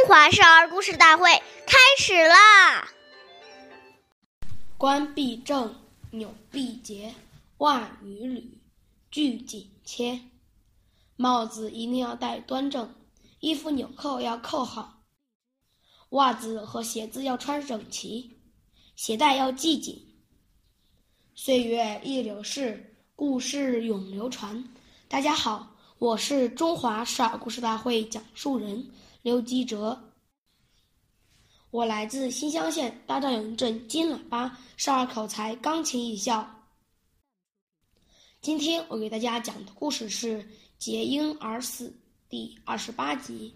中华少儿故事大会开始啦！冠必正，纽必结，袜与履俱紧切。帽子一定要戴端正，衣服纽扣要扣好，袜子和鞋子要穿整齐，鞋带要系紧。岁月易流逝，故事永流传。大家好，我是中华少儿故事大会讲述人。刘基哲，我来自新乡县大赵营镇金喇叭少儿口才钢琴艺校。今天我给大家讲的故事是《结婴而死》第二十八集。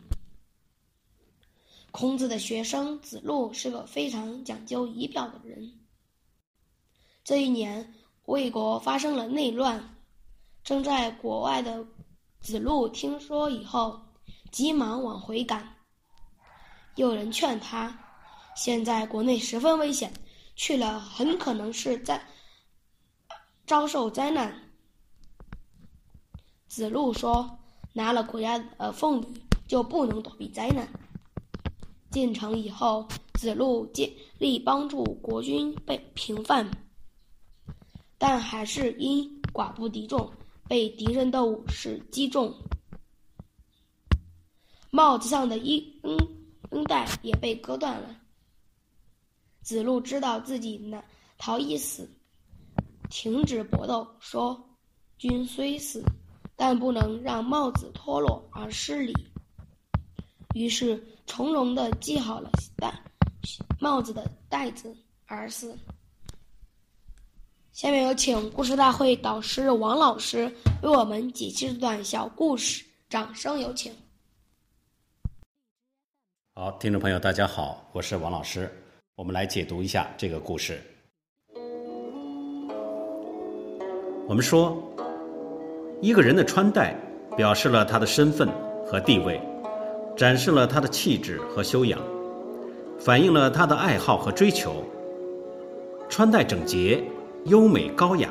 孔子的学生子路是个非常讲究仪表的人。这一年，魏国发生了内乱，正在国外的子路听说以后。急忙往回赶。有人劝他：“现在国内十分危险，去了很可能是在遭受灾难。”子路说：“拿了国家的俸禄，就不能躲避灾难。”进城以后，子路尽力帮助国军被平反，但还是因寡不敌众，被敌人的武士击中。帽子上的缨缨带也被割断了。子路知道自己难逃一死，停止搏斗，说：“君虽死，但不能让帽子脱落而失礼。”于是从容的系好了带帽子的带子而死。下面有请故事大会导师王老师为我们解析这段小故事，掌声有请。好，听众朋友，大家好，我是王老师。我们来解读一下这个故事。我们说，一个人的穿戴表示了他的身份和地位，展示了他的气质和修养，反映了他的爱好和追求。穿戴整洁、优美高雅，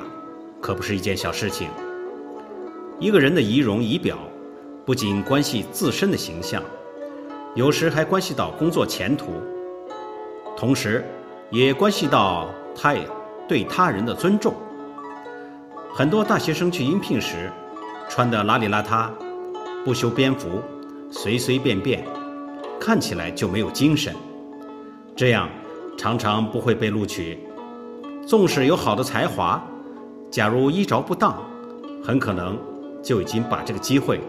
可不是一件小事情。一个人的仪容仪表，不仅关系自身的形象。有时还关系到工作前途，同时，也关系到他对他人的尊重。很多大学生去应聘时，穿得邋里邋遢，不修边幅，随随便便，看起来就没有精神，这样常常不会被录取。纵使有好的才华，假如衣着不当，很可能就已经把这个机会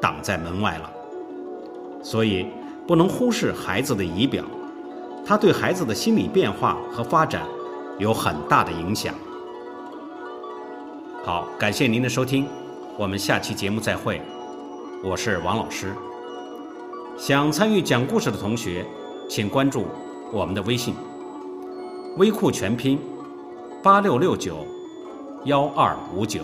挡在门外了。所以。不能忽视孩子的仪表，他对孩子的心理变化和发展有很大的影响。好，感谢您的收听，我们下期节目再会。我是王老师。想参与讲故事的同学，请关注我们的微信“微库全拼八六六九幺二五九”。